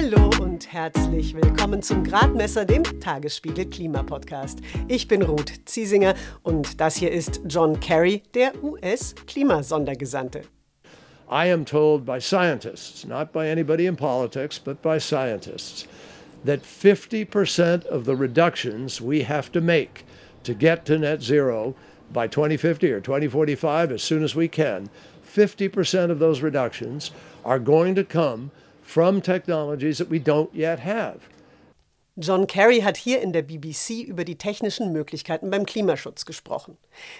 Hallo und herzlich willkommen zum Gradmesser, dem Tagesspiegel Klimapodcast. Ich bin Ruth Ziesinger und das hier ist John Kerry, der US-Klimasondergesandte. I am told by scientists, not by anybody in politics, but by scientists, that 50% of the reductions we have to make to get to net zero by 2050 or 2045, as soon as we can, 50% of those reductions are going to come from technologies that we don't yet have. John Kerry hat hier in der BBC über die technischen Möglichkeiten beim Klimaschutz gesprochen.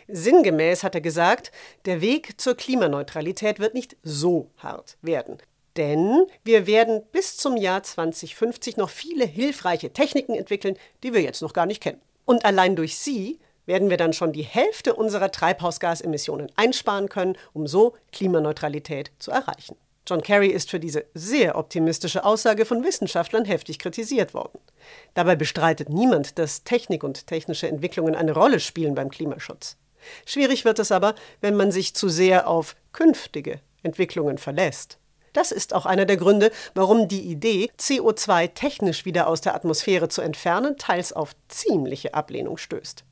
Sinngemäß hat er gesagt, der Weg zur Klimaneutralität wird nicht so hart werden. Denn wir werden bis zum Jahr 2050 noch viele hilfreiche Techniken entwickeln, die wir jetzt noch gar nicht kennen. Und allein durch sie werden wir dann schon die Hälfte unserer Treibhausgasemissionen einsparen können, um so Klimaneutralität zu erreichen. John Kerry ist für diese sehr optimistische Aussage von Wissenschaftlern heftig kritisiert worden. Dabei bestreitet niemand, dass Technik und technische Entwicklungen eine Rolle spielen beim Klimaschutz. Schwierig wird es aber, wenn man sich zu sehr auf künftige Entwicklungen verlässt. Das ist auch einer der Gründe, warum die Idee, CO2 technisch wieder aus der Atmosphäre zu entfernen, teils auf ziemliche Ablehnung stößt.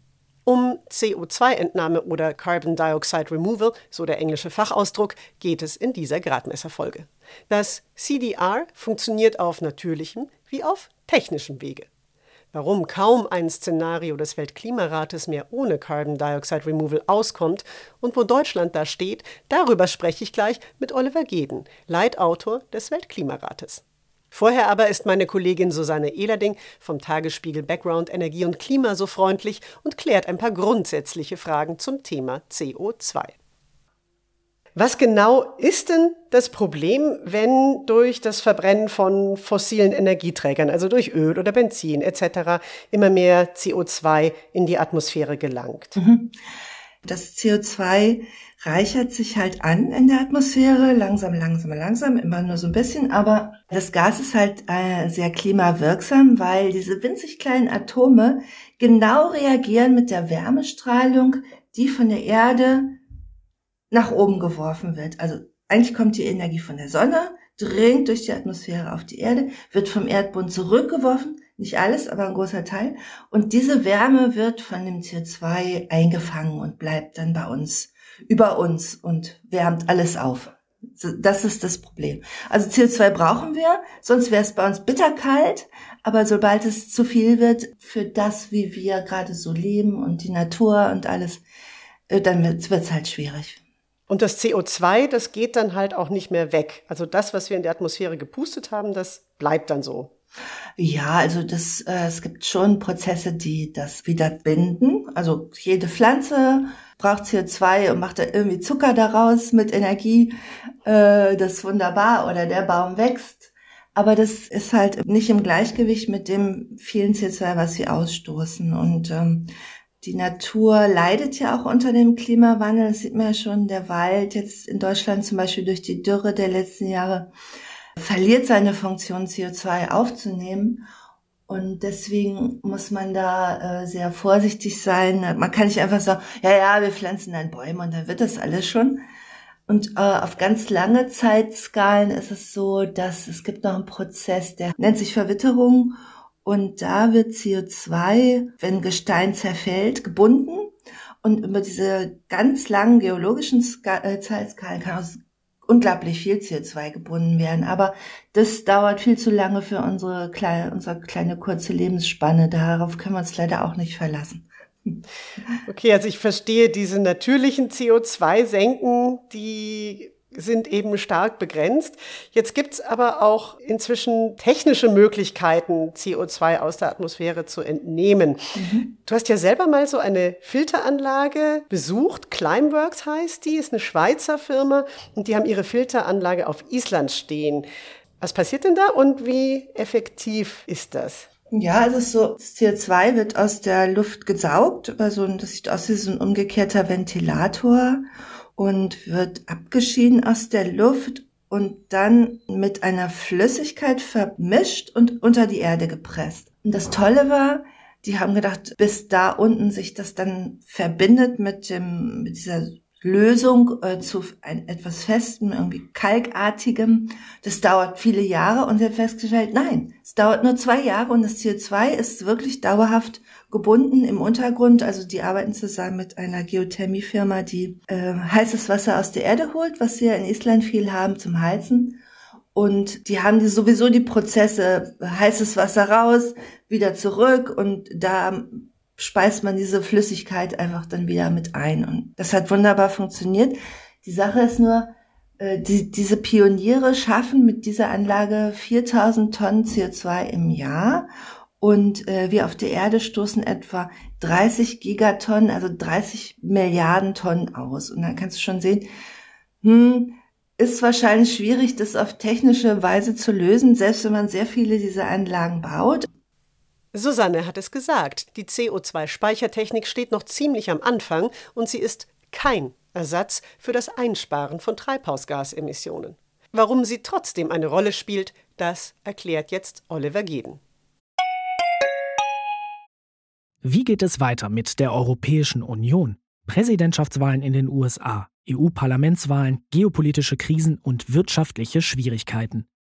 Um CO2-Entnahme oder Carbon Dioxide Removal, so der englische Fachausdruck, geht es in dieser Gradmesserfolge. Das CDR funktioniert auf natürlichem wie auf technischem Wege. Warum kaum ein Szenario des Weltklimarates mehr ohne Carbon Dioxide Removal auskommt und wo Deutschland da steht, darüber spreche ich gleich mit Oliver Geden, Leitautor des Weltklimarates. Vorher aber ist meine Kollegin Susanne Ehlerding vom Tagesspiegel Background Energie und Klima so freundlich und klärt ein paar grundsätzliche Fragen zum Thema CO2. Was genau ist denn das Problem, wenn durch das Verbrennen von fossilen Energieträgern, also durch Öl oder Benzin etc., immer mehr CO2 in die Atmosphäre gelangt? Mhm. Das CO2 reichert sich halt an in der Atmosphäre, langsam, langsam, langsam, immer nur so ein bisschen, aber das Gas ist halt äh, sehr klimawirksam, weil diese winzig kleinen Atome genau reagieren mit der Wärmestrahlung, die von der Erde nach oben geworfen wird. Also eigentlich kommt die Energie von der Sonne, dringt durch die Atmosphäre auf die Erde, wird vom Erdboden zurückgeworfen, nicht alles, aber ein großer Teil. Und diese Wärme wird von dem CO2 eingefangen und bleibt dann bei uns über uns und wärmt alles auf. Das ist das Problem. Also CO2 brauchen wir, sonst wäre es bei uns bitterkalt. Aber sobald es zu viel wird für das, wie wir gerade so leben und die Natur und alles, äh, dann wird es halt schwierig. Und das CO2, das geht dann halt auch nicht mehr weg. Also das, was wir in der Atmosphäre gepustet haben, das bleibt dann so. Ja, also das, äh, es gibt schon Prozesse, die das wieder binden. Also jede Pflanze braucht CO2 und macht da irgendwie Zucker daraus mit Energie. Äh, das ist wunderbar. Oder der Baum wächst. Aber das ist halt nicht im Gleichgewicht mit dem vielen CO2, was sie ausstoßen. Und ähm, die Natur leidet ja auch unter dem Klimawandel. Das sieht man ja schon. Der Wald jetzt in Deutschland zum Beispiel durch die Dürre der letzten Jahre verliert seine Funktion, CO2 aufzunehmen. Und deswegen muss man da äh, sehr vorsichtig sein. Man kann nicht einfach sagen, ja, ja, wir pflanzen dann Bäume und dann wird das alles schon. Und äh, auf ganz lange Zeitskalen ist es so, dass es gibt noch einen Prozess, der nennt sich Verwitterung. Und da wird CO2, wenn Gestein zerfällt, gebunden. Und über diese ganz langen geologischen äh, Zeitskalen kann aus unglaublich viel CO2 gebunden werden. Aber das dauert viel zu lange für unsere kleine, unsere kleine kurze Lebensspanne. Darauf können wir uns leider auch nicht verlassen. Okay, also ich verstehe diese natürlichen CO2-Senken, die sind eben stark begrenzt. Jetzt gibt's aber auch inzwischen technische Möglichkeiten, CO2 aus der Atmosphäre zu entnehmen. Mhm. Du hast ja selber mal so eine Filteranlage besucht. Climeworks heißt die, ist eine Schweizer Firma und die haben ihre Filteranlage auf Island stehen. Was passiert denn da und wie effektiv ist das? Ja, also so, das CO2 wird aus der Luft gesaugt, also das sieht aus wie so ein umgekehrter Ventilator und wird abgeschieden aus der Luft und dann mit einer Flüssigkeit vermischt und unter die Erde gepresst. Und das Tolle war, die haben gedacht, bis da unten sich das dann verbindet mit dem, mit dieser Lösung äh, zu ein, etwas Festem, irgendwie Kalkartigem. Das dauert viele Jahre und sie hat festgestellt, nein, es dauert nur zwei Jahre und das CO2 ist wirklich dauerhaft gebunden im Untergrund. Also die arbeiten zusammen mit einer Geothermiefirma, die äh, heißes Wasser aus der Erde holt, was sie ja in Island viel haben zum Heizen. Und die haben die sowieso die Prozesse, heißes Wasser raus, wieder zurück und da speist man diese Flüssigkeit einfach dann wieder mit ein. Und das hat wunderbar funktioniert. Die Sache ist nur, äh, die, diese Pioniere schaffen mit dieser Anlage 4000 Tonnen CO2 im Jahr und äh, wir auf der Erde stoßen etwa 30 Gigatonnen, also 30 Milliarden Tonnen aus. Und dann kannst du schon sehen, hm, ist wahrscheinlich schwierig, das auf technische Weise zu lösen, selbst wenn man sehr viele dieser Anlagen baut. Susanne hat es gesagt, die CO2-Speichertechnik steht noch ziemlich am Anfang und sie ist kein Ersatz für das Einsparen von Treibhausgasemissionen. Warum sie trotzdem eine Rolle spielt, das erklärt jetzt Oliver Geden. Wie geht es weiter mit der Europäischen Union? Präsidentschaftswahlen in den USA, EU-Parlamentswahlen, geopolitische Krisen und wirtschaftliche Schwierigkeiten.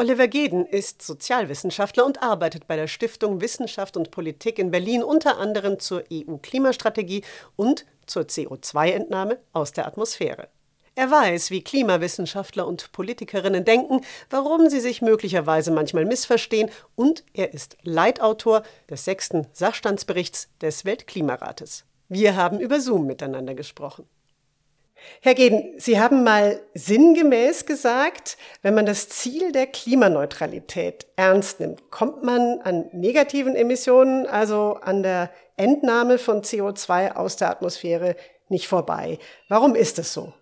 Oliver Geden ist Sozialwissenschaftler und arbeitet bei der Stiftung Wissenschaft und Politik in Berlin unter anderem zur EU-Klimastrategie und zur CO2-Entnahme aus der Atmosphäre. Er weiß, wie Klimawissenschaftler und Politikerinnen denken, warum sie sich möglicherweise manchmal missverstehen und er ist Leitautor des sechsten Sachstandsberichts des Weltklimarates. Wir haben über Zoom miteinander gesprochen. Herr Geden, Sie haben mal sinngemäß gesagt, wenn man das Ziel der Klimaneutralität ernst nimmt, kommt man an negativen Emissionen, also an der Entnahme von CO2 aus der Atmosphäre, nicht vorbei. Warum ist es so?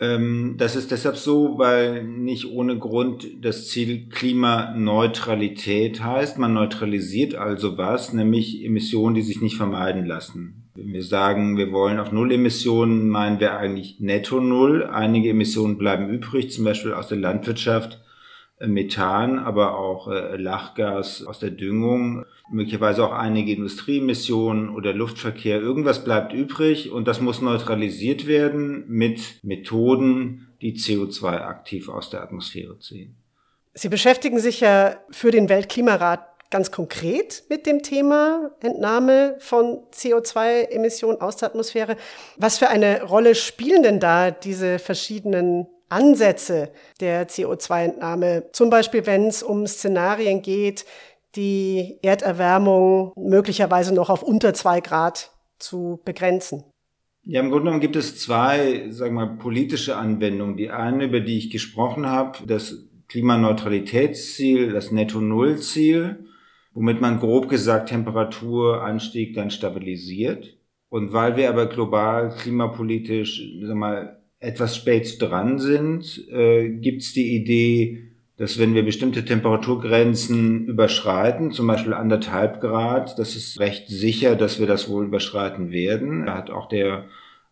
Ähm, das ist deshalb so, weil nicht ohne Grund das Ziel Klimaneutralität heißt. Man neutralisiert also was, nämlich Emissionen, die sich nicht vermeiden lassen. Wenn wir sagen, wir wollen auf Null Emissionen, meinen wir eigentlich netto Null. Einige Emissionen bleiben übrig, zum Beispiel aus der Landwirtschaft, äh, Methan, aber auch äh, Lachgas aus der Düngung, möglicherweise auch einige Industrieemissionen oder Luftverkehr. Irgendwas bleibt übrig und das muss neutralisiert werden mit Methoden, die CO2 aktiv aus der Atmosphäre ziehen. Sie beschäftigen sich ja für den Weltklimarat ganz konkret mit dem Thema Entnahme von CO2-Emissionen aus der Atmosphäre. Was für eine Rolle spielen denn da diese verschiedenen Ansätze der CO2-Entnahme? Zum Beispiel, wenn es um Szenarien geht, die Erderwärmung möglicherweise noch auf unter zwei Grad zu begrenzen. Ja, im Grunde genommen gibt es zwei, sagen wir mal, politische Anwendungen. Die eine, über die ich gesprochen habe, das Klimaneutralitätsziel, das Netto-Null-Ziel womit man grob gesagt Temperaturanstieg dann stabilisiert. Und weil wir aber global klimapolitisch sag mal, etwas spät dran sind, äh, gibt es die Idee, dass wenn wir bestimmte Temperaturgrenzen überschreiten, zum Beispiel anderthalb Grad, das ist recht sicher, dass wir das wohl überschreiten werden. Da hat auch der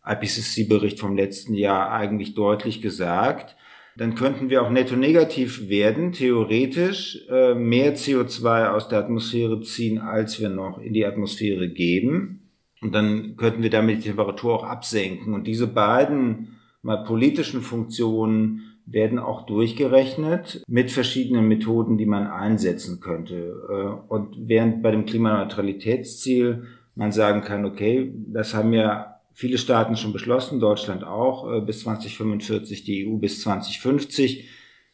IPCC-Bericht vom letzten Jahr eigentlich deutlich gesagt dann könnten wir auch netto negativ werden, theoretisch äh, mehr CO2 aus der Atmosphäre ziehen, als wir noch in die Atmosphäre geben. Und dann könnten wir damit die Temperatur auch absenken. Und diese beiden mal politischen Funktionen werden auch durchgerechnet mit verschiedenen Methoden, die man einsetzen könnte. Äh, und während bei dem Klimaneutralitätsziel man sagen kann, okay, das haben ja viele Staaten schon beschlossen, Deutschland auch, äh, bis 2045, die EU bis 2050.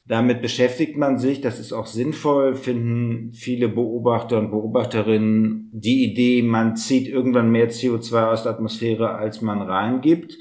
Damit beschäftigt man sich, das ist auch sinnvoll, finden viele Beobachter und Beobachterinnen die Idee, man zieht irgendwann mehr CO2 aus der Atmosphäre, als man reingibt.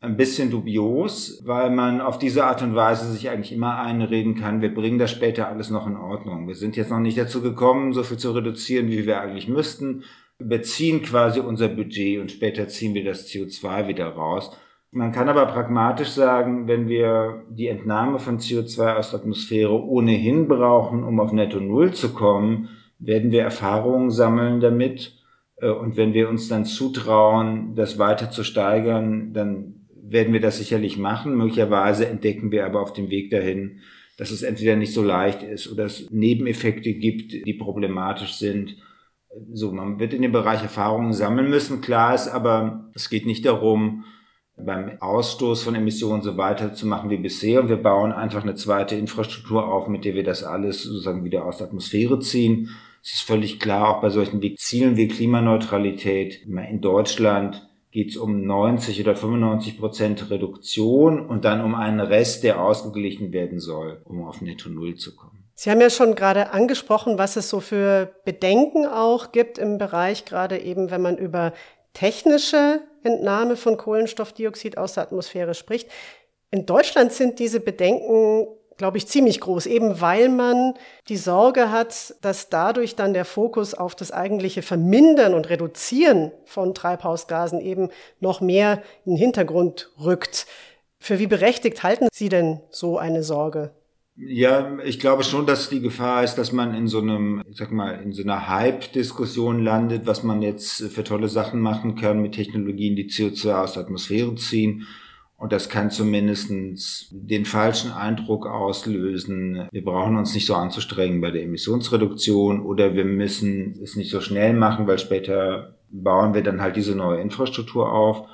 Ein bisschen dubios, weil man auf diese Art und Weise sich eigentlich immer einreden kann, wir bringen das später alles noch in Ordnung. Wir sind jetzt noch nicht dazu gekommen, so viel zu reduzieren, wie wir eigentlich müssten beziehen quasi unser Budget und später ziehen wir das CO2 wieder raus. Man kann aber pragmatisch sagen, wenn wir die Entnahme von CO2 aus der Atmosphäre ohnehin brauchen, um auf Netto Null zu kommen, werden wir Erfahrungen sammeln damit. Äh, und wenn wir uns dann zutrauen, das weiter zu steigern, dann werden wir das sicherlich machen. Möglicherweise entdecken wir aber auf dem Weg dahin, dass es entweder nicht so leicht ist oder es Nebeneffekte gibt, die problematisch sind. So, man wird in dem Bereich Erfahrungen sammeln müssen. Klar ist aber, es geht nicht darum, beim Ausstoß von Emissionen so weiterzumachen wie bisher. Und wir bauen einfach eine zweite Infrastruktur auf, mit der wir das alles sozusagen wieder aus der Atmosphäre ziehen. Es ist völlig klar, auch bei solchen Zielen wie Klimaneutralität, in Deutschland geht es um 90 oder 95 Prozent Reduktion und dann um einen Rest, der ausgeglichen werden soll, um auf Netto Null zu kommen. Sie haben ja schon gerade angesprochen, was es so für Bedenken auch gibt im Bereich, gerade eben, wenn man über technische Entnahme von Kohlenstoffdioxid aus der Atmosphäre spricht. In Deutschland sind diese Bedenken glaube ich, ziemlich groß, eben weil man die Sorge hat, dass dadurch dann der Fokus auf das eigentliche Vermindern und Reduzieren von Treibhausgasen eben noch mehr in den Hintergrund rückt. Für wie berechtigt halten Sie denn so eine Sorge? Ja, ich glaube schon, dass die Gefahr ist, dass man in so einem, ich sag mal, in so einer Hype-Diskussion landet, was man jetzt für tolle Sachen machen kann mit Technologien, die CO2 aus der Atmosphäre ziehen und das kann zumindestens den falschen Eindruck auslösen. Wir brauchen uns nicht so anzustrengen bei der Emissionsreduktion oder wir müssen es nicht so schnell machen, weil später bauen wir dann halt diese neue Infrastruktur auf.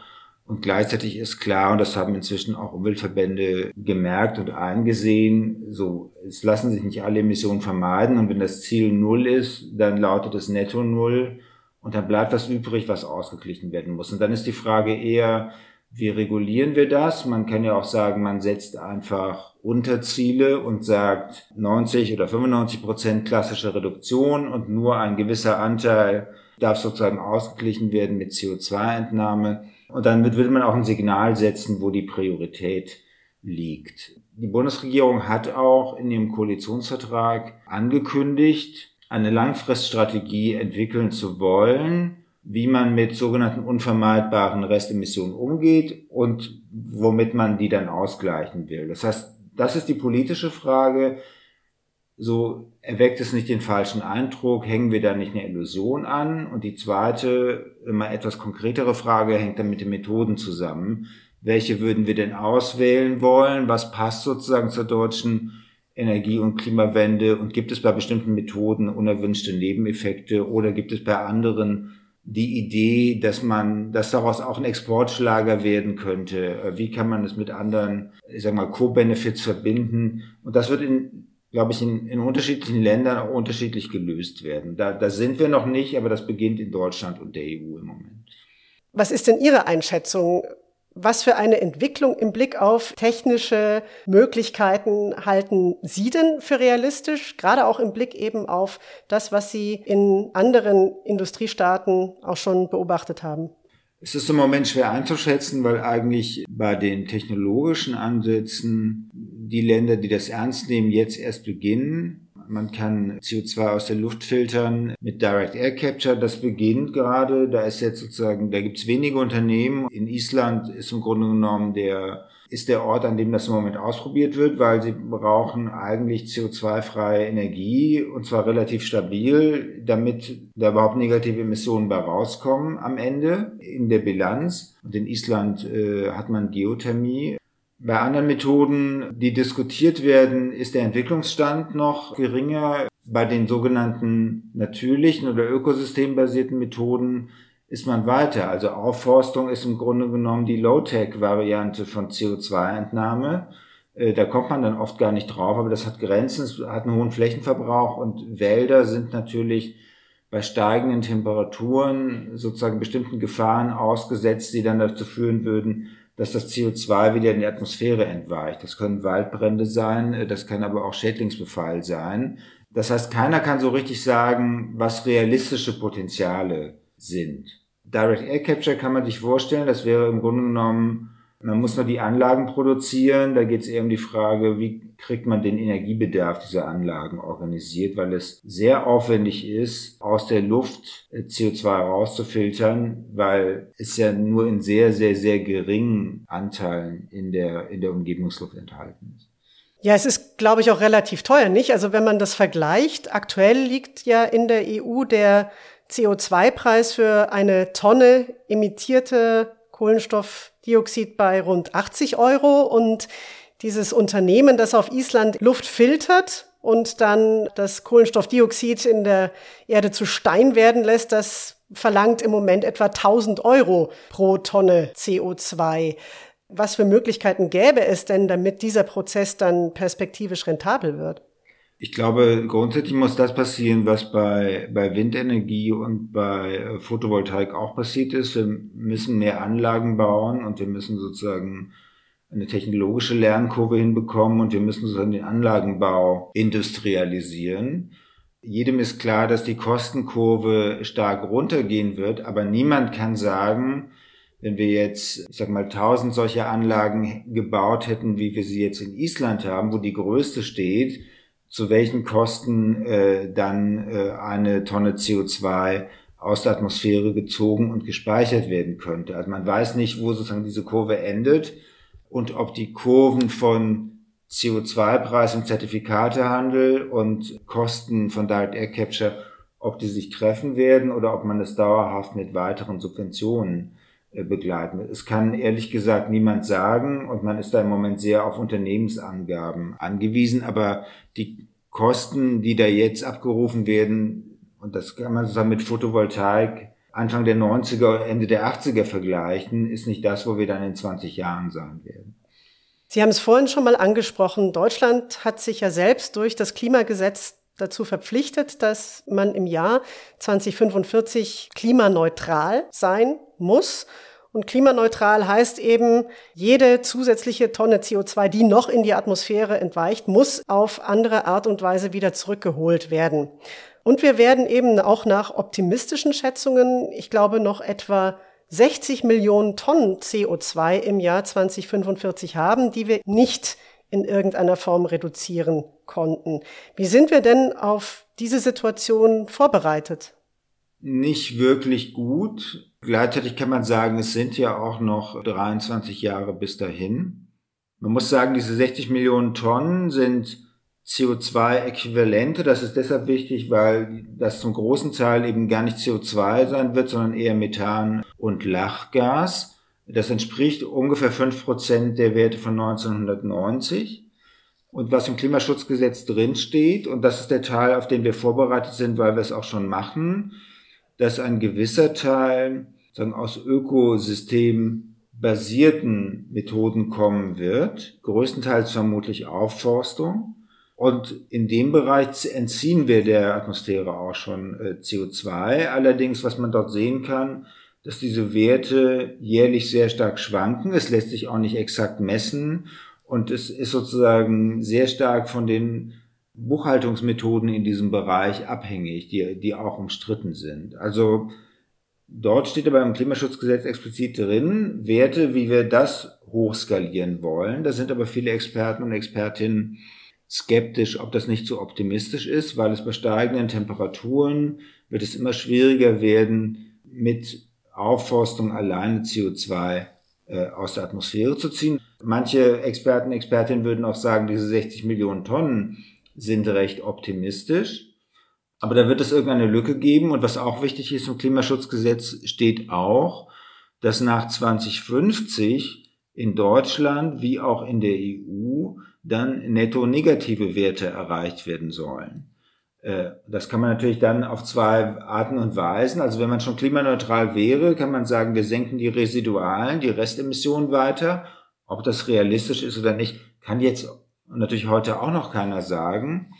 Und gleichzeitig ist klar, und das haben inzwischen auch Umweltverbände gemerkt und eingesehen, so, es lassen sich nicht alle Emissionen vermeiden. Und wenn das Ziel Null ist, dann lautet es Netto Null. Und dann bleibt was übrig, was ausgeglichen werden muss. Und dann ist die Frage eher, wie regulieren wir das? Man kann ja auch sagen, man setzt einfach Unterziele und sagt 90 oder 95 Prozent klassische Reduktion und nur ein gewisser Anteil darf sozusagen ausgeglichen werden mit CO2-Entnahme. Und dann wird man auch ein Signal setzen, wo die Priorität liegt. Die Bundesregierung hat auch in ihrem Koalitionsvertrag angekündigt, eine Langfriststrategie entwickeln zu wollen, wie man mit sogenannten unvermeidbaren Restemissionen umgeht und womit man die dann ausgleichen will. Das heißt, das ist die politische Frage. So erweckt es nicht den falschen Eindruck, hängen wir da nicht eine Illusion an? Und die zweite, immer etwas konkretere Frage hängt dann mit den Methoden zusammen. Welche würden wir denn auswählen wollen? Was passt sozusagen zur deutschen Energie- und Klimawende? Und gibt es bei bestimmten Methoden unerwünschte Nebeneffekte oder gibt es bei anderen die Idee, dass man, dass daraus auch ein Exportschlager werden könnte. Wie kann man es mit anderen, ich sag mal, Co-Benefits verbinden? Und das wird in, glaube ich, in, in unterschiedlichen Ländern auch unterschiedlich gelöst werden. Da, da sind wir noch nicht, aber das beginnt in Deutschland und der EU im Moment. Was ist denn Ihre Einschätzung? Was für eine Entwicklung im Blick auf technische Möglichkeiten halten Sie denn für realistisch? Gerade auch im Blick eben auf das, was Sie in anderen Industriestaaten auch schon beobachtet haben. Es ist im Moment schwer einzuschätzen, weil eigentlich bei den technologischen Ansätzen die Länder, die das ernst nehmen, jetzt erst beginnen. Man kann CO2 aus der Luft filtern mit Direct Air Capture. Das beginnt gerade. Da ist jetzt sozusagen, da gibt es wenige Unternehmen. In Island ist im Grunde genommen der ist der Ort, an dem das im Moment ausprobiert wird, weil sie brauchen eigentlich CO2-freie Energie und zwar relativ stabil, damit da überhaupt negative Emissionen bei rauskommen am Ende in der Bilanz. Und in Island äh, hat man Geothermie bei anderen Methoden, die diskutiert werden, ist der Entwicklungsstand noch geringer. Bei den sogenannten natürlichen oder ökosystembasierten Methoden ist man weiter. Also Aufforstung ist im Grunde genommen die Low-Tech-Variante von CO2-Entnahme. Äh, da kommt man dann oft gar nicht drauf, aber das hat Grenzen, es hat einen hohen Flächenverbrauch und Wälder sind natürlich bei steigenden Temperaturen sozusagen bestimmten Gefahren ausgesetzt, die dann dazu führen würden, dass das CO2 wieder in die Atmosphäre entweicht. Das können Waldbrände sein, äh, das kann aber auch Schädlingsbefall sein. Das heißt, keiner kann so richtig sagen, was realistische Potenziale sind. Direct Air Capture kann man sich vorstellen, das wäre im Grunde genommen Man muss nur die Anlagen produzieren. Da geht es eher um die Frage, wie kriegt man den Energiebedarf dieser Anlagen organisiert, weil es sehr aufwendig ist, aus der Luft äh, CO2 rauszufiltern, weil es ja nur in sehr, sehr, sehr geringen Anteilen in der, in der Umgebungsluft enthalten ist. Ja, es ist, glaube ich, auch relativ teuer, nicht? Also wenn man das vergleicht, aktuell liegt ja in der EU der CO2-Preis für eine Tonne emittierte Kohlenstoffdioxid bei rund 80 Euro und dieses Unternehmen, das auf Island Luft filtert und dann das Kohlenstoffdioxid in der Erde zu Stein werden lässt, das verlangt im Moment etwa 1000 Euro pro Tonne CO2. Was für Möglichkeiten gäbe es denn, damit dieser Prozess dann perspektivisch rentabel wird? Ich glaube, grundsätzlich muss das passieren, was bei, bei Windenergie und bei äh, Photovoltaik auch passiert ist. Wir müssen mehr Anlagen bauen und wir müssen sozusagen eine technologische Lernkurve hinbekommen und wir müssen sozusagen den Anlagenbau industrialisieren. Jedem ist klar, dass die Kostenkurve stark runtergehen wird, aber niemand kann sagen, wenn wir jetzt, ich sag mal, tausend solcher Anlagen gebaut hätten, wie wir sie jetzt in Island haben, wo die größte steht, zu welchen Kosten äh, dann äh, eine Tonne CO2 aus der Atmosphäre gezogen und gespeichert werden könnte. Also man weiß nicht, wo sozusagen diese Kurve endet und ob die Kurven von CO2-Preis und Zertifikatehandel und Kosten von Direct Air Capture, ob die sich treffen werden oder ob man es dauerhaft mit weiteren Subventionen begleiten. Es kann ehrlich gesagt niemand sagen und man ist da im Moment sehr auf Unternehmensangaben angewiesen, aber die Kosten, die da jetzt abgerufen werden, und das kann man sozusagen mit Photovoltaik Anfang der 90er, Ende der 80er vergleichen, ist nicht das, wo wir dann in 20 Jahren sein werden. Sie haben es vorhin schon mal angesprochen. Deutschland hat sich ja selbst durch das Klimagesetz dazu verpflichtet, dass man im Jahr 2045 klimaneutral sein muss. Und klimaneutral heißt eben, jede zusätzliche Tonne CO2, die noch in die Atmosphäre entweicht, muss auf andere Art und Weise wieder zurückgeholt werden. Und wir werden eben auch nach optimistischen Schätzungen, ich glaube, noch etwa 60 Millionen Tonnen CO2 im Jahr 2045 haben, die wir nicht in irgendeiner Form reduzieren konnten. Wie sind wir denn auf diese Situation vorbereitet? Nicht wirklich gut. Gleichzeitig kann man sagen, es sind ja auch noch 23 Jahre bis dahin. Man muss sagen, diese 60 Millionen Tonnen sind CO2-Äquivalente. Das ist deshalb wichtig, weil das zum großen Teil eben gar nicht CO2 sein wird, sondern eher Methan und Lachgas. Das entspricht ungefähr fünf Prozent der Werte von 1990. Und was im Klimaschutzgesetz drinsteht, und das ist der Teil, auf den wir vorbereitet sind, weil wir es auch schon machen, dass ein gewisser Teil sagen, aus ökosystembasierten Methoden kommen wird, größtenteils vermutlich Aufforstung. Und in dem Bereich entziehen wir der Atmosphäre auch schon äh, CO2. Allerdings, was man dort sehen kann, dass diese Werte jährlich sehr stark schwanken. Es lässt sich auch nicht exakt messen und es ist sozusagen sehr stark von den Buchhaltungsmethoden in diesem Bereich abhängig, die, die auch umstritten sind. Also dort steht aber im Klimaschutzgesetz explizit drin, Werte, wie wir das hochskalieren wollen. Da sind aber viele Experten und Expertinnen skeptisch, ob das nicht zu optimistisch ist, weil es bei steigenden Temperaturen wird es immer schwieriger werden, mit Aufforstung alleine CO2 äh, aus der Atmosphäre zu ziehen. Manche Experten, Expertinnen würden auch sagen, diese 60 Millionen Tonnen sind recht optimistisch. Aber da wird es irgendeine Lücke geben. Und was auch wichtig ist, im Klimaschutzgesetz steht auch, dass nach 2050 in Deutschland wie auch in der EU dann netto negative Werte erreicht werden sollen. Äh, das kann man natürlich dann auf zwei Arten und Weisen. Also wenn man schon klimaneutral wäre, kann man sagen, wir senken die Residualen, die Restemissionen weiter. Ob das realistisch ist oder nicht, kann jetzt natürlich heute auch noch keiner sagen,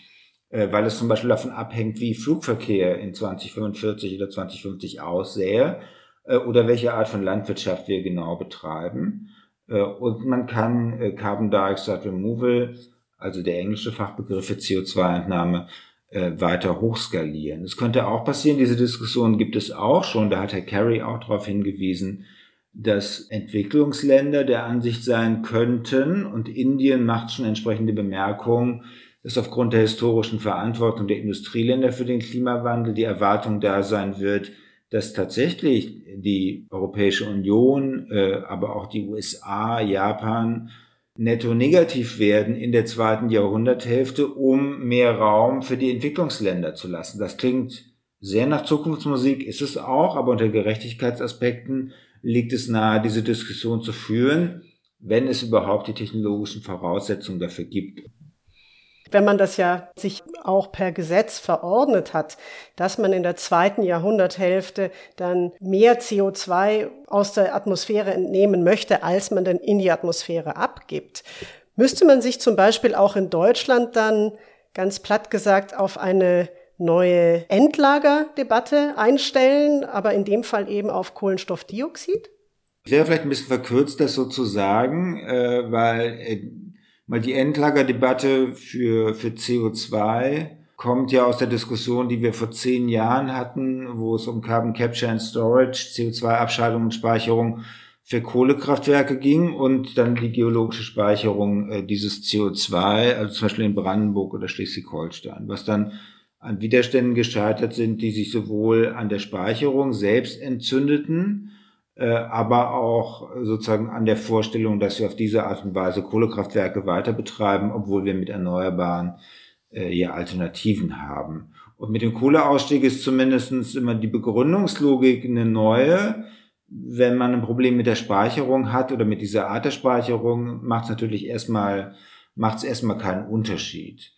äh, weil es zum Beispiel davon abhängt, wie Flugverkehr in 2045 oder 2050 aussähe äh, oder welche Art von Landwirtschaft wir genau betreiben. Und man kann Carbon Dioxide Removal, also der englische Fachbegriff für CO2-Entnahme, äh, weiter hochskalieren. Es könnte auch passieren, diese Diskussion gibt es auch schon, da hat Herr Kerry auch darauf hingewiesen, dass Entwicklungsländer der Ansicht sein könnten, und Indien macht schon entsprechende Bemerkungen, dass aufgrund der historischen Verantwortung der Industrieländer für den Klimawandel die Erwartung da sein wird, dass tatsächlich die Europäische Union, äh, aber auch die USA, Japan netto negativ werden in der zweiten Jahrhunderthälfte, um mehr Raum für die Entwicklungsländer zu lassen. Das klingt sehr nach Zukunftsmusik, ist es auch, aber unter Gerechtigkeitsaspekten liegt es nahe, diese Diskussion zu führen, wenn es überhaupt die technologischen Voraussetzungen dafür gibt wenn man das ja sich auch per Gesetz verordnet hat, dass man in der zweiten Jahrhunderthälfte dann mehr CO2 aus der Atmosphäre entnehmen möchte, als man dann in die Atmosphäre abgibt, müsste man sich zum Beispiel auch in Deutschland dann ganz platt gesagt auf eine neue Endlagerdebatte einstellen, aber in dem Fall eben auf Kohlenstoffdioxid? Ich wäre vielleicht ein bisschen verkürzt, das so zu sagen, äh, weil äh, weil die Endlagerdebatte für, für CO2 kommt ja aus der Diskussion, die wir vor zehn Jahren hatten, wo es um Carbon Capture and Storage, CO2-Abscheidung und Speicherung für Kohlekraftwerke ging und dann die geologische Speicherung äh, dieses CO2, also zum Beispiel in Brandenburg oder Schleswig-Holstein, was dann an Widerständen gescheitert sind, die sich sowohl an der Speicherung selbst entzündeten, aber auch sozusagen an der Vorstellung, dass wir auf diese Art und Weise Kohlekraftwerke weiter betreiben, obwohl wir mit Erneuerbaren äh, Alternativen haben. Und mit dem Kohleausstieg ist zumindestens immer die Begründungslogik eine neue. Wenn man ein Problem mit der Speicherung hat oder mit dieser Art der Speicherung, macht es natürlich erstmal, macht es erstmal keinen Unterschied.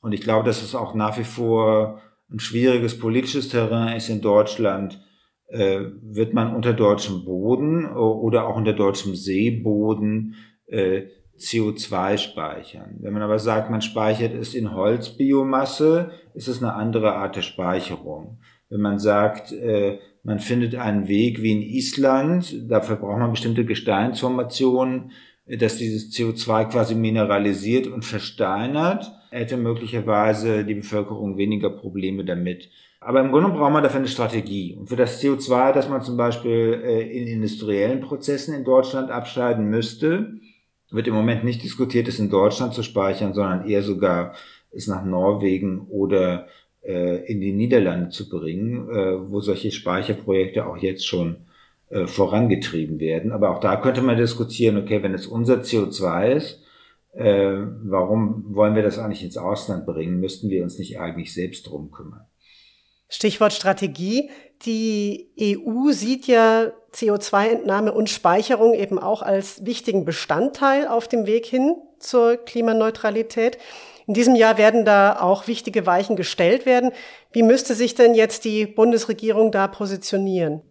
Und ich glaube, dass es auch nach wie vor ein schwieriges politisches Terrain ist in Deutschland, äh, wird man unter deutschem Boden oder auch unter deutschem Seeboden äh, CO2 speichern. Wenn man aber sagt, man speichert es in Holzbiomasse, ist es eine andere Art der Speicherung. Wenn man sagt, äh, man findet einen Weg wie in Island, dafür braucht man bestimmte Gesteinsformationen, äh, dass dieses CO2 quasi mineralisiert und versteinert, hätte möglicherweise die Bevölkerung weniger Probleme damit. Aber im Grunde braucht man dafür eine Strategie. Und für das CO2, das man zum Beispiel äh, in industriellen Prozessen in Deutschland abscheiden müsste, wird im Moment nicht diskutiert, es in Deutschland zu speichern, sondern eher sogar es nach Norwegen oder äh, in die Niederlande zu bringen, äh, wo solche Speicherprojekte auch jetzt schon vorangetrieben werden. Aber auch da könnte man diskutieren, okay, wenn es unser CO2 ist, warum wollen wir das eigentlich ins Ausland bringen? Müssten wir uns nicht eigentlich selbst drum kümmern? Stichwort Strategie. Die EU sieht ja CO2-Entnahme und Speicherung eben auch als wichtigen Bestandteil auf dem Weg hin zur Klimaneutralität. In diesem Jahr werden da auch wichtige Weichen gestellt werden. Wie müsste sich denn jetzt die Bundesregierung da positionieren?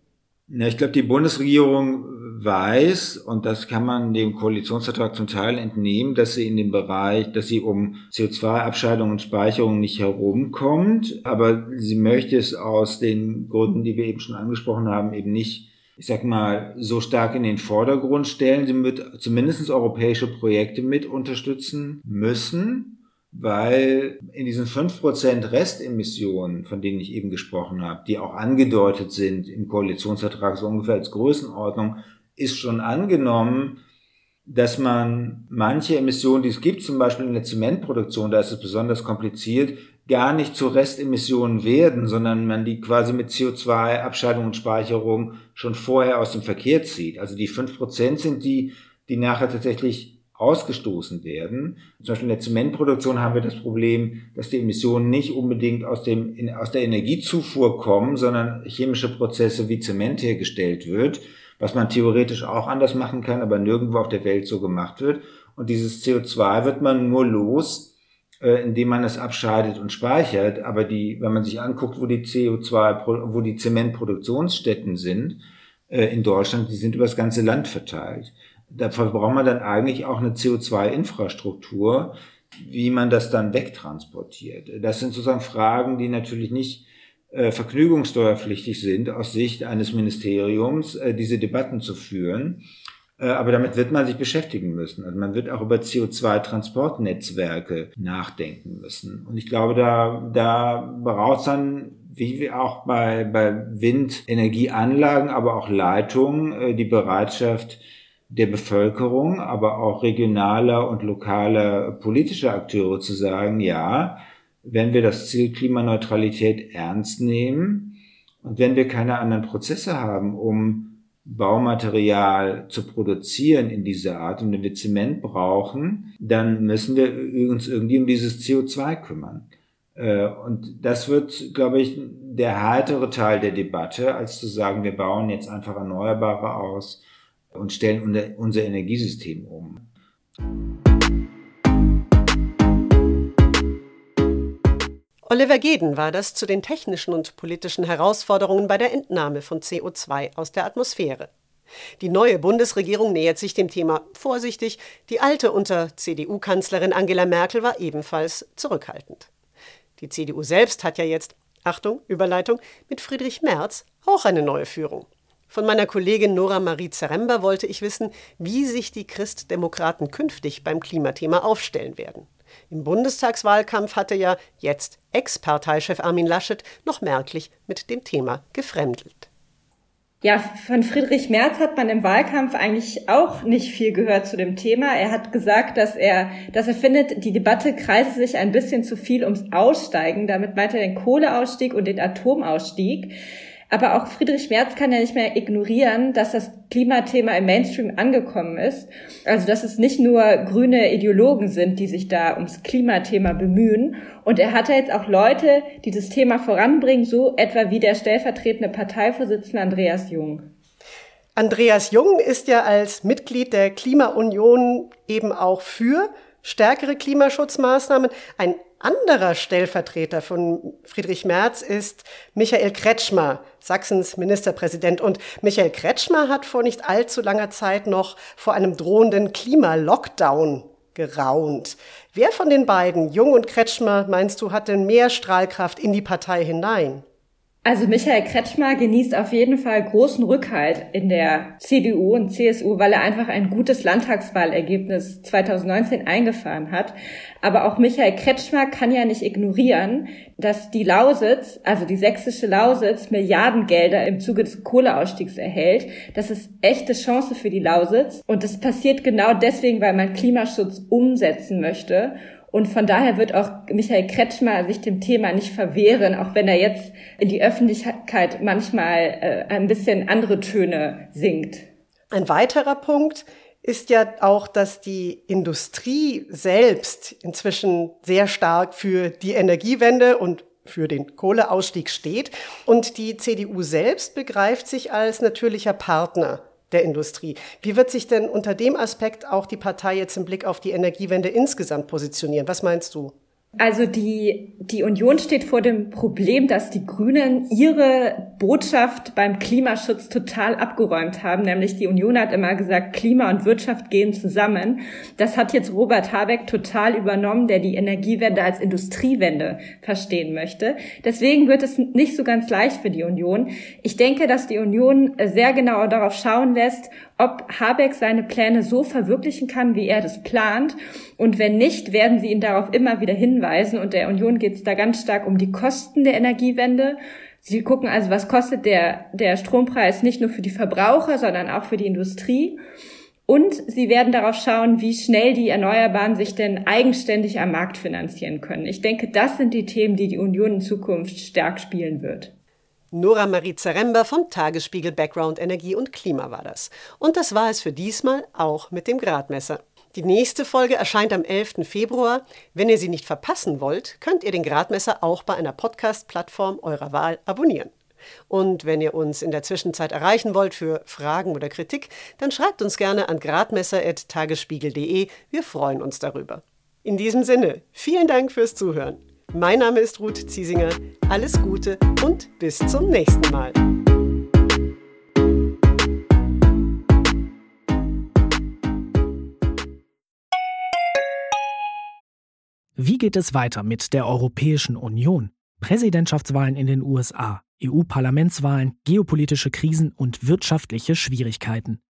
Ja, ich glaube, die Bundesregierung weiß, und das kann man dem Koalitionsvertrag zum Teil entnehmen, dass sie in dem Bereich, dass sie um CO2-Abscheidung und Speicherung nicht herumkommt, aber sie möchte es aus den Gründen, die wir eben schon angesprochen haben, eben nicht ich sag mal, so stark in den Vordergrund stellen. Sie wird zumindest europäische Projekte mit unterstützen müssen weil in diesen fünf Prozent Restemissionen, von denen ich eben gesprochen habe, die auch angedeutet sind im Koalitionsvertrag so ungefähr als Größenordnung, ist schon angenommen, dass man manche Emissionen, die es gibt, zum Beispiel in der Zementproduktion, da ist es besonders kompliziert, gar nicht zu Restemissionen werden, sondern man die quasi mit CO2, Abscheidung und Speicherung schon vorher aus dem Verkehr zieht. Also die fünf Prozent sind die, die nachher tatsächlich ausgestoßen werden. Zum Beispiel in der Zementproduktion haben wir das Problem, dass die Emissionen nicht unbedingt aus, dem, in, aus der Energiezufuhr kommen, sondern chemische Prozesse wie Zement hergestellt wird, was man theoretisch auch anders machen kann, aber nirgendwo auf der Welt so gemacht wird. Und dieses CO2 wird man nur los, äh, indem man es abscheidet und speichert. Aber die, wenn man sich anguckt, wo die CO2, wo die Zementproduktionsstätten sind, äh, in Deutschland, die sind über das ganze Land verteilt dafür braucht man dann eigentlich auch eine CO2-Infrastruktur, wie man das dann wegtransportiert. Das sind sozusagen Fragen, die natürlich nicht äh, vergnügungssteuerpflichtig sind, aus Sicht eines Ministeriums, äh, diese Debatten zu führen. Äh, aber damit wird man sich beschäftigen müssen. Also man wird auch über CO2-Transportnetzwerke nachdenken müssen. Und ich glaube, da, da braucht es dann wie auch bei, bei Windenergieanlagen, aber auch Leitungen, äh, die Bereitschaft der Bevölkerung, aber auch regionaler und lokaler politischer Akteure zu sagen, ja, wenn wir das Ziel Klimaneutralität ernst nehmen und wenn wir keine anderen Prozesse haben, um Baumaterial zu produzieren in dieser Art und wenn wir Zement brauchen, dann müssen wir uns irgendwie um dieses CO2 kümmern. Äh, und das wird, glaube ich, der härtere Teil der Debatte, als zu sagen, wir bauen jetzt einfach Erneuerbare aus und stellen unser Energiesystem um. Oliver Geden war das zu den technischen und politischen Herausforderungen bei der Entnahme von CO2 aus der Atmosphäre. Die neue Bundesregierung nähert sich dem Thema vorsichtig, die alte unter CDU-Kanzlerin Angela Merkel war ebenfalls zurückhaltend. Die CDU selbst hat ja jetzt, Achtung, Überleitung, mit Friedrich Merz auch eine neue Führung. Von meiner Kollegin Nora Marie Zaremba wollte ich wissen, wie sich die Christdemokraten künftig beim Klimathema aufstellen werden. Im Bundestagswahlkampf hatte ja jetzt Ex-Parteichef Armin Laschet noch merklich mit dem Thema gefremdelt. Ja, von Friedrich Merz hat man im Wahlkampf eigentlich auch nicht viel gehört zu dem Thema. Er hat gesagt, dass er, dass er findet, die Debatte kreise sich ein bisschen zu viel ums Aussteigen. Damit meint er den Kohleausstieg und den Atomausstieg. Aber auch Friedrich Merz kann ja nicht mehr ignorieren, dass das Klimathema im Mainstream angekommen ist. Also, dass es nicht nur grüne Ideologen sind, die sich da ums Klimathema bemühen. Und er hat ja jetzt auch Leute, die das Thema voranbringen, so etwa wie der stellvertretende Parteivorsitzende Andreas Jung. Andreas Jung ist ja als Mitglied der Klimaunion eben auch für stärkere Klimaschutzmaßnahmen. Ein anderer Stellvertreter von Friedrich Merz ist Michael Kretschmer, Sachsens Ministerpräsident. Und Michael Kretschmer hat vor nicht allzu langer Zeit noch vor einem drohenden Klimalockdown geraunt. Wer von den beiden, Jung und Kretschmer, meinst du, hat denn mehr Strahlkraft in die Partei hinein? Also Michael Kretschmer genießt auf jeden Fall großen Rückhalt in der CDU und CSU, weil er einfach ein gutes Landtagswahlergebnis 2019 eingefahren hat. Aber auch Michael Kretschmer kann ja nicht ignorieren, dass die Lausitz, also die sächsische Lausitz, Milliardengelder im Zuge des Kohleausstiegs erhält. Das ist echte Chance für die Lausitz. Und das passiert genau deswegen, weil man Klimaschutz umsetzen möchte. Und von daher wird auch Michael Kretschmer sich dem Thema nicht verwehren, auch wenn er jetzt in die Öffentlichkeit manchmal äh, ein bisschen andere Töne singt. Ein weiterer Punkt ist ja auch, dass die Industrie selbst inzwischen sehr stark für die Energiewende und für den Kohleausstieg steht. Und die CDU selbst begreift sich als natürlicher Partner der Industrie. Wie wird sich denn unter dem Aspekt auch die Partei jetzt im Blick auf die Energiewende insgesamt positionieren? Was meinst du? Also die, die Union steht vor dem Problem, dass die Grünen ihre Botschaft beim Klimaschutz total abgeräumt haben. Nämlich die Union hat immer gesagt, Klima und Wirtschaft gehen zusammen. Das hat jetzt Robert Habeck total übernommen, der die Energiewende als Industriewende verstehen möchte. Deswegen wird es nicht so ganz leicht für die Union. Ich denke, dass die Union sehr genau darauf schauen lässt, ob Habeck seine Pläne so verwirklichen kann, wie er das plant. Und wenn nicht, werden sie ihn darauf immer wieder hinweisen. Und der Union geht es da ganz stark um die Kosten der Energiewende. Sie gucken also, was kostet der, der Strompreis nicht nur für die Verbraucher, sondern auch für die Industrie. Und sie werden darauf schauen, wie schnell die Erneuerbaren sich denn eigenständig am Markt finanzieren können. Ich denke, das sind die Themen, die die Union in Zukunft stark spielen wird. Nora Marie Zaremba vom Tagesspiegel Background Energie und Klima war das. Und das war es für diesmal auch mit dem Gradmesser. Die nächste Folge erscheint am 11. Februar. Wenn ihr sie nicht verpassen wollt, könnt ihr den Gradmesser auch bei einer Podcast-Plattform eurer Wahl abonnieren. Und wenn ihr uns in der Zwischenzeit erreichen wollt für Fragen oder Kritik, dann schreibt uns gerne an gradmesser.tagesspiegel.de. Wir freuen uns darüber. In diesem Sinne, vielen Dank fürs Zuhören. Mein Name ist Ruth Ziesinger. Alles Gute und bis zum nächsten Mal. Wie geht es weiter mit der Europäischen Union? Präsidentschaftswahlen in den USA, EU-Parlamentswahlen, geopolitische Krisen und wirtschaftliche Schwierigkeiten.